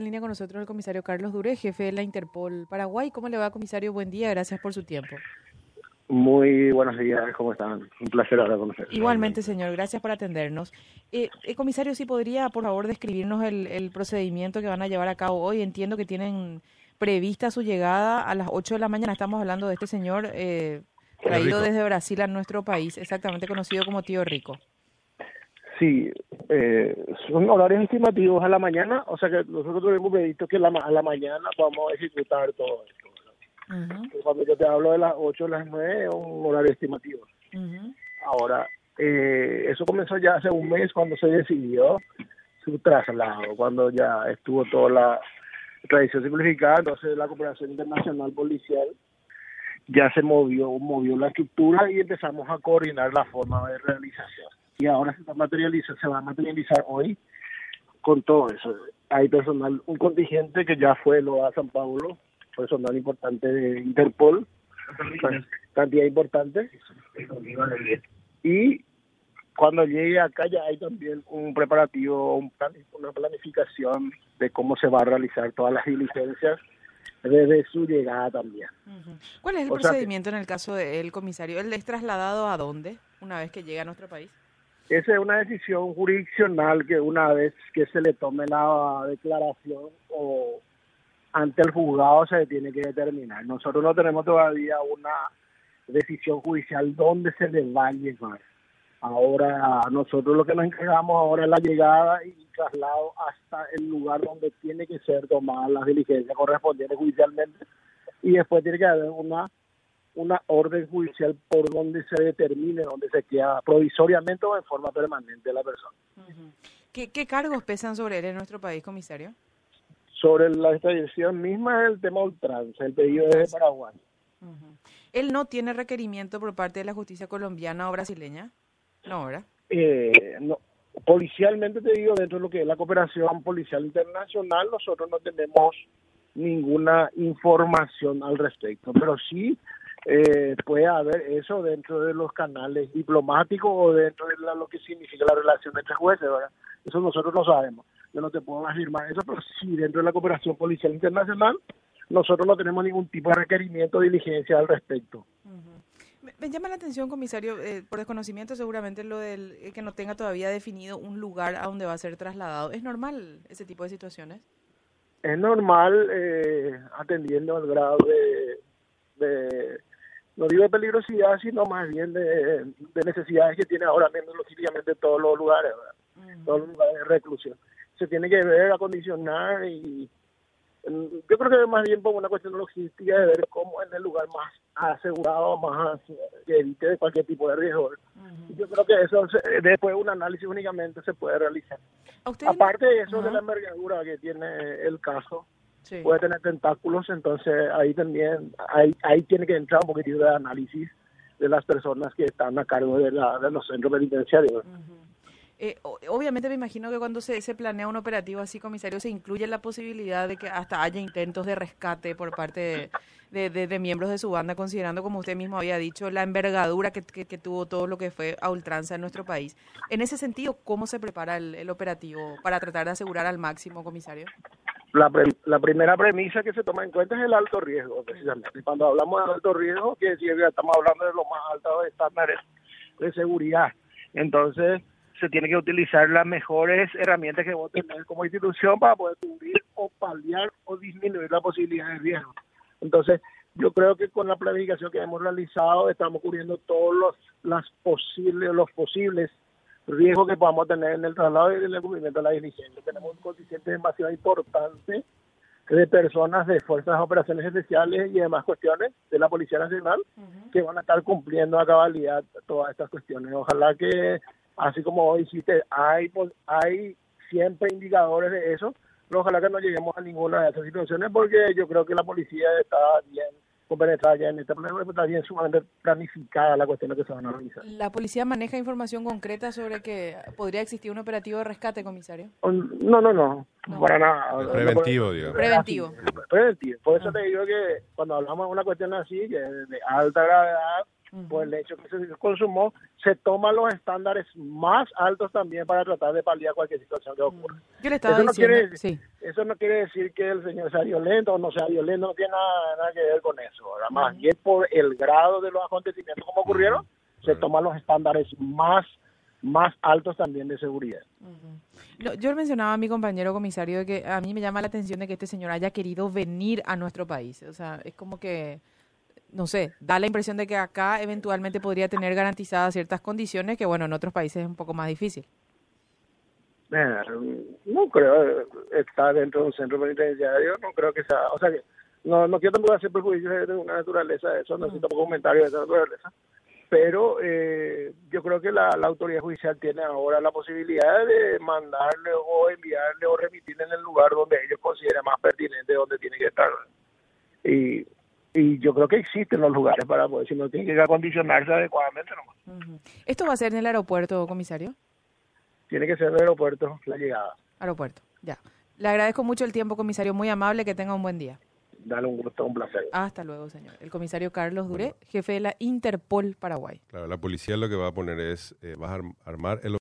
En línea con nosotros el comisario Carlos Dure, jefe de la Interpol Paraguay. ¿Cómo le va, comisario? Buen día, gracias por su tiempo. Muy buenos días, ¿cómo están? Un placer hablar con ustedes. Igualmente, señor, gracias por atendernos. Eh, eh, comisario, si podría, por favor, describirnos el, el, procedimiento que van a llevar a cabo hoy. Entiendo que tienen prevista su llegada a las 8 de la mañana. Estamos hablando de este señor eh, traído desde Brasil a nuestro país, exactamente conocido como Tío Rico. Sí, eh, son horarios estimativos a la mañana, o sea que nosotros tenemos previsto que la, a la mañana vamos a ejecutar todo esto. Cuando yo te hablo de las 8 o las 9 es un horario estimativo. Ahora, eh, eso comenzó ya hace un mes cuando se decidió su traslado, cuando ya estuvo toda la tradición simplificada, entonces la cooperación internacional policial ya se movió, movió la estructura y empezamos a coordinar la forma de realización. Y ahora se, materializa, se va a materializar hoy con todo eso. Hay personal, un contingente que ya fue lo a San Paulo, personal importante de Interpol, cantidad importante. Y cuando llegue acá ya hay también un preparativo, un plan, una planificación de cómo se va a realizar todas las diligencias desde su llegada también. ¿Cuál es el procedimiento en el caso del comisario? ¿Él es trasladado a dónde una vez que llega a nuestro país? Esa es una decisión jurisdiccional que una vez que se le tome la declaración o ante el juzgado se tiene que determinar. Nosotros no tenemos todavía una decisión judicial donde se le va a llevar. Ahora nosotros lo que nos encargamos ahora es la llegada y traslado hasta el lugar donde tiene que ser tomada las diligencias correspondientes judicialmente y después tiene que haber una una orden judicial por donde se determine donde se queda provisoriamente o en forma permanente la persona. ¿Qué, ¿Qué cargos pesan sobre él en nuestro país, comisario? Sobre la extradición misma es el tema ultranza, el pedido es de Paraguay. ¿Él no tiene requerimiento por parte de la justicia colombiana o brasileña? No, ¿verdad? Eh, no. Policialmente te digo, dentro de lo que es la cooperación policial internacional, nosotros no tenemos ninguna información al respecto, pero sí eh, puede haber eso dentro de los canales diplomáticos o dentro de lo que significa la relación entre jueces, ¿verdad? Eso nosotros no sabemos. Yo no te puedo afirmar eso, pero sí dentro de la cooperación policial internacional, nosotros no tenemos ningún tipo de requerimiento o diligencia al respecto. Me, llama la atención, comisario, eh, por desconocimiento seguramente lo del eh, que no tenga todavía definido un lugar a donde va a ser trasladado. ¿Es normal ese tipo de situaciones? Es normal, eh, atendiendo al grado de, no digo de peligrosidad, sino más bien de, necesidades que tiene ahora mismo, lógicamente, todos los lugares, todos los lugares de reclusión. Se tiene que ver, acondicionar y yo creo que más bien por una cuestión de logística de ver cómo es el lugar más asegurado, más que evite cualquier tipo de riesgo. Yo creo que eso después un análisis únicamente se puede realizar. Aparte de eso de la envergadura que tiene el caso, puede tener tentáculos, entonces ahí también ahí, ahí tiene que entrar un poquitito de análisis de las personas que están a cargo de, la, de los centros penitenciarios. Eh, obviamente me imagino que cuando se, se, planea un operativo así, comisario, se incluye la posibilidad de que hasta haya intentos de rescate por parte de, de, miembros de su banda, considerando, como usted mismo había dicho, la envergadura que, que, tuvo todo lo que fue a ultranza en nuestro país. En ese sentido, ¿cómo se prepara el, operativo para tratar de asegurar al máximo, comisario? La, la, primera premisa que se toma en cuenta es el alto riesgo, precisamente. Cuando hablamos de alto riesgo, quiere decir que estamos hablando de los más altos estándares de seguridad. Entonces, se tiene que utilizar las mejores herramientas que vos tenés como institución para poder cubrir o paliar o disminuir la posibilidad de riesgo. Entonces, yo creo que con la planificación que hemos realizado estamos cubriendo todos los las posibles los posibles riesgos que podamos tener en el traslado y en el cumplimiento de la diligencia. Tenemos un coeficiente demasiado importante de personas de fuerzas de operaciones especiales y demás cuestiones de la Policía Nacional que van a estar cumpliendo a cabalidad todas estas cuestiones. Ojalá que así como dijiste, hay, pues, hay siempre indicadores de eso, pero ojalá que no lleguemos a ninguna de esas situaciones porque yo creo que la policía está bien compenetrada ya en este problema, está bien sumamente planificada la cuestión que se van a realizar. ¿La policía maneja información concreta sobre que podría existir un operativo de rescate, comisario? No, no, no, para nada. Preventivo, digamos. Preventivo. Preventivo. Por eso ah. te digo que cuando hablamos de una cuestión así, que de alta gravedad, por el hecho que se consumó, se toman los estándares más altos también para tratar de paliar cualquier situación que ocurra. Yo le estaba eso, no diciendo, quiere, sí. eso no quiere decir que el señor sea violento o no sea violento, no tiene nada, nada que ver con eso. ¿verdad? Más bien por el grado de los acontecimientos como ocurrieron, se toman los estándares más más altos también de seguridad. Lo- Yo mencionaba a mi compañero comisario de que a mí me llama la atención de que este señor haya querido venir a nuestro país. O sea, es como que, no sé, da la impresión de que acá eventualmente podría tener garantizadas ciertas condiciones que, bueno, en otros países es un poco más difícil. Eh, no creo estar dentro de un centro penitenciario, no creo que sea, o sea que no, no quiero tampoco hacer perjuicios de, una naturaleza, eso no necesito comentarios de esa naturaleza, pero eh, yo creo que la, la autoridad judicial tiene ahora la posibilidad de mandarle o enviarle o remitirle en el lugar donde ellos consideren más pertinente donde tiene que estar. Y, y yo creo que existen los lugares para poder, si no tiene que acondicionarse adecuadamente, nomás. ¿Esto va a ser en el aeropuerto, comisario? tiene que ser en el aeropuerto la llegada. Aeropuerto, ya. Le agradezco mucho el tiempo, comisario, muy amable, que tenga un buen día. Dale un gusto, un placer. Hasta luego, señor. El comisario Carlos Duré, jefe de la Interpol Paraguay. Claro, la policía lo que va a poner es, eh, va a arm- armar el